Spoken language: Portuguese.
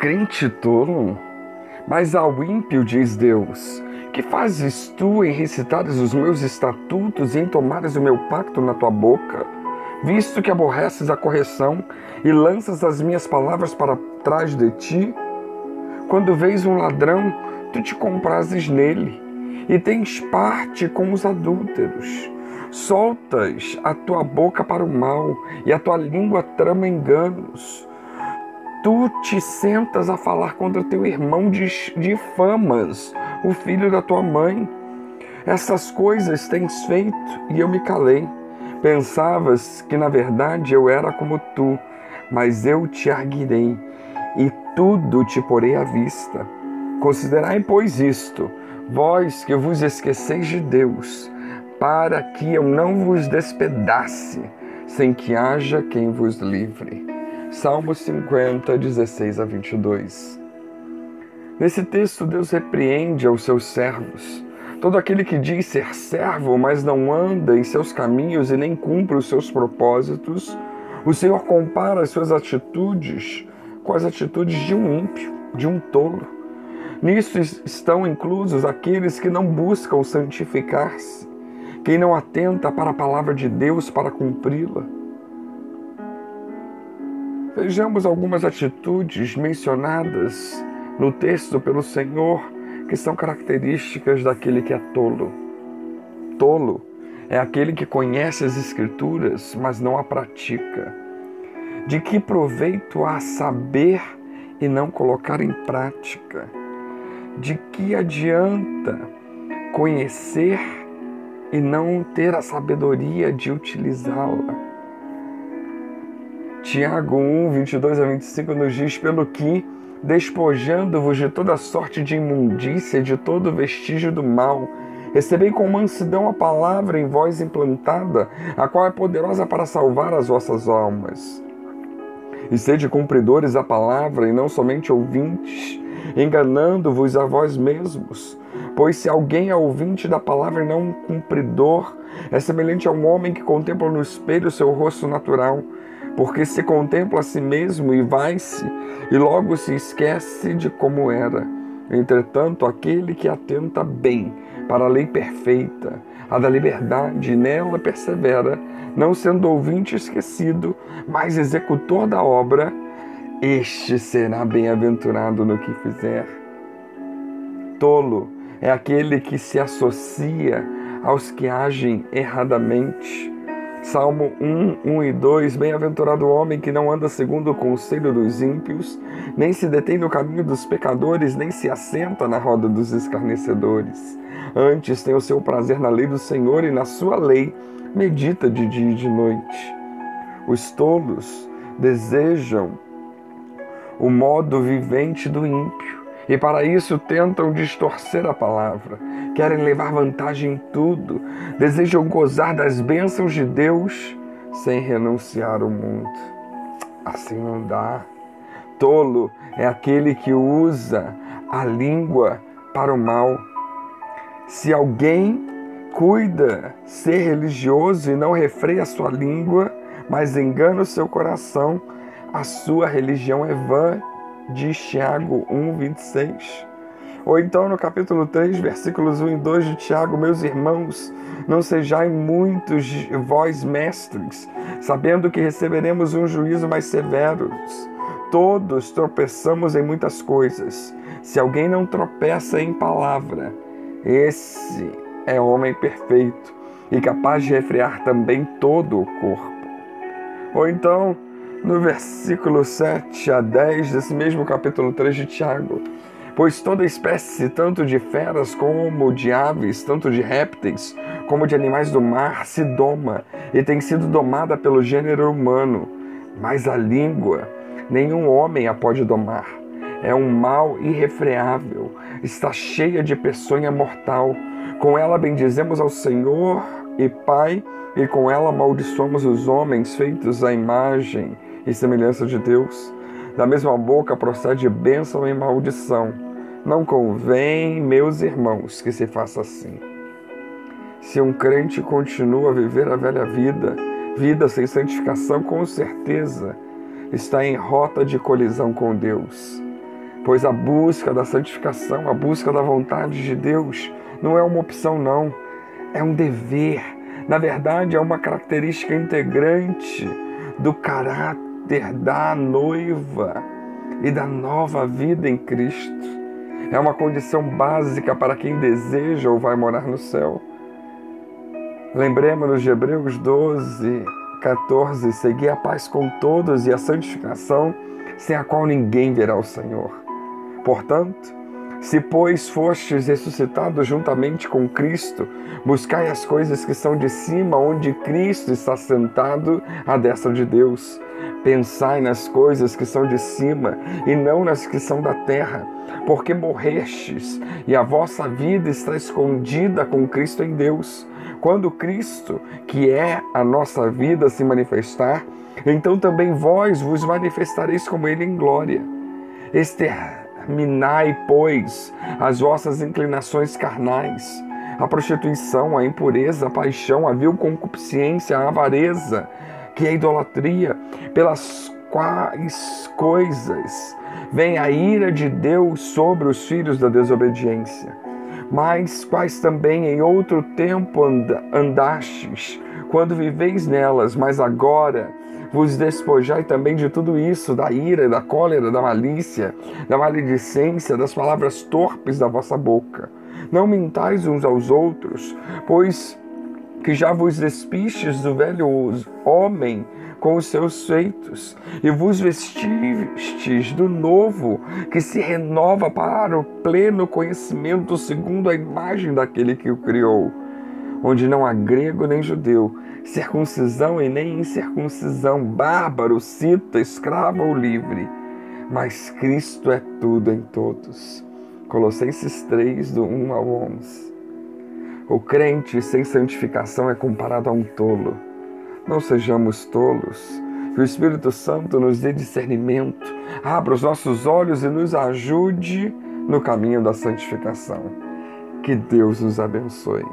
crente tolo? Mas ao ímpio diz Deus: Que fazes tu em recitares os meus estatutos e em tomares o meu pacto na tua boca? Visto que aborreces a correção e lanças as minhas palavras para trás de ti? Quando vês um ladrão, tu te comprases nele e tens parte com os adúlteros. Soltas a tua boca para o mal e a tua língua trama enganos. Tu te sentas a falar contra teu irmão, difamas o filho da tua mãe. Essas coisas tens feito e eu me calei. Pensavas que na verdade eu era como tu, mas eu te arguirei e tudo te porei à vista. Considerai, pois, isto, vós que vos esqueceis de Deus, para que eu não vos despedace, sem que haja quem vos livre. Salmo 50, 16 a 22. Nesse texto, Deus repreende aos seus servos. Todo aquele que diz ser servo, mas não anda em seus caminhos e nem cumpre os seus propósitos, o Senhor compara as suas atitudes com as atitudes de um ímpio, de um tolo. Nisso estão inclusos aqueles que não buscam santificar-se, quem não atenta para a palavra de Deus para cumpri-la. Vejamos algumas atitudes mencionadas no texto pelo Senhor que são características daquele que é tolo. Tolo é aquele que conhece as Escrituras, mas não a pratica. De que proveito há saber e não colocar em prática? De que adianta conhecer e não ter a sabedoria de utilizá-la? Tiago 1, 22 a 25 nos diz: Pelo que, despojando-vos de toda sorte de imundícia, de todo vestígio do mal, recebei com mansidão a palavra em vós implantada, a qual é poderosa para salvar as vossas almas. E sede cumpridores da palavra e não somente ouvintes, enganando-vos a vós mesmos. Pois se alguém é ouvinte da palavra e não um cumpridor, é semelhante a um homem que contempla no espelho seu rosto natural porque se contempla a si mesmo e vai-se, e logo se esquece de como era. Entretanto, aquele que atenta bem para a lei perfeita, a da liberdade, nela persevera, não sendo ouvinte esquecido, mas executor da obra, este será bem-aventurado no que fizer. Tolo é aquele que se associa aos que agem erradamente Salmo 1, 1 e 2: Bem-aventurado o homem que não anda segundo o conselho dos ímpios, nem se detém no caminho dos pecadores, nem se assenta na roda dos escarnecedores. Antes tem o seu prazer na lei do Senhor e na sua lei medita de dia e de noite. Os tolos desejam o modo vivente do ímpio e para isso tentam distorcer a palavra, querem levar vantagem em tudo, desejam gozar das bênçãos de Deus sem renunciar ao mundo. Assim não dá. Tolo é aquele que usa a língua para o mal. Se alguém cuida ser religioso e não refreia sua língua, mas engana o seu coração, a sua religião é vã diz Tiago 1, 26. Ou então no capítulo 3, versículos 1 e 2 de Tiago, meus irmãos, não sejai muitos vós mestres, sabendo que receberemos um juízo mais severo. Todos tropeçamos em muitas coisas. Se alguém não tropeça em palavra, esse é homem perfeito e capaz de refrear também todo o corpo. Ou então, no versículo 7 a 10 desse mesmo capítulo 3 de Tiago. Pois toda espécie, tanto de feras como de aves, tanto de répteis como de animais do mar, se doma e tem sido domada pelo gênero humano. Mas a língua, nenhum homem a pode domar. É um mal irrefreável, está cheia de peçonha mortal. Com ela bendizemos ao Senhor e Pai, e com ela amaldiçoamos os homens feitos à imagem e semelhança de Deus. Da mesma boca procede bênção e maldição. Não convém, meus irmãos, que se faça assim. Se um crente continua a viver a velha vida, vida sem santificação, com certeza está em rota de colisão com Deus. Pois a busca da santificação, a busca da vontade de Deus, não é uma opção, não. É um dever. Na verdade, é uma característica integrante do caráter da noiva e da nova vida em Cristo. É uma condição básica para quem deseja ou vai morar no céu. Lembremos-nos de Hebreus 12, 14: Segui a paz com todos e a santificação, sem a qual ninguém verá o Senhor. Portanto, se, pois, fostes ressuscitados juntamente com Cristo, buscai as coisas que são de cima, onde Cristo está sentado à destra de Deus. Pensai nas coisas que são de cima e não nas que são da terra, porque morrestes e a vossa vida está escondida com Cristo em Deus. Quando Cristo, que é a nossa vida, se manifestar, então também vós vos manifestareis como Ele em glória. Exterminai, pois, as vossas inclinações carnais, a prostituição, a impureza, a paixão, a vil concupiscência, a avareza, que é idolatria, pelas quais coisas vem a ira de Deus sobre os filhos da desobediência mas quais também em outro tempo andastes, quando viveis nelas, mas agora vos despojai também de tudo isso, da ira, da cólera, da malícia, da maledicência, das palavras torpes da vossa boca. Não mintais uns aos outros, pois que já vos despistes do velho homem com os seus feitos, e vos vestistes do novo, que se renova para o pleno conhecimento segundo a imagem daquele que o criou, onde não há grego nem judeu, circuncisão e nem incircuncisão, bárbaro, cita, escravo ou livre, mas Cristo é tudo em todos. Colossenses 3, do 1 ao 11. O crente sem santificação é comparado a um tolo não sejamos tolos. Que o Espírito Santo nos dê discernimento, abra os nossos olhos e nos ajude no caminho da santificação. Que Deus nos abençoe.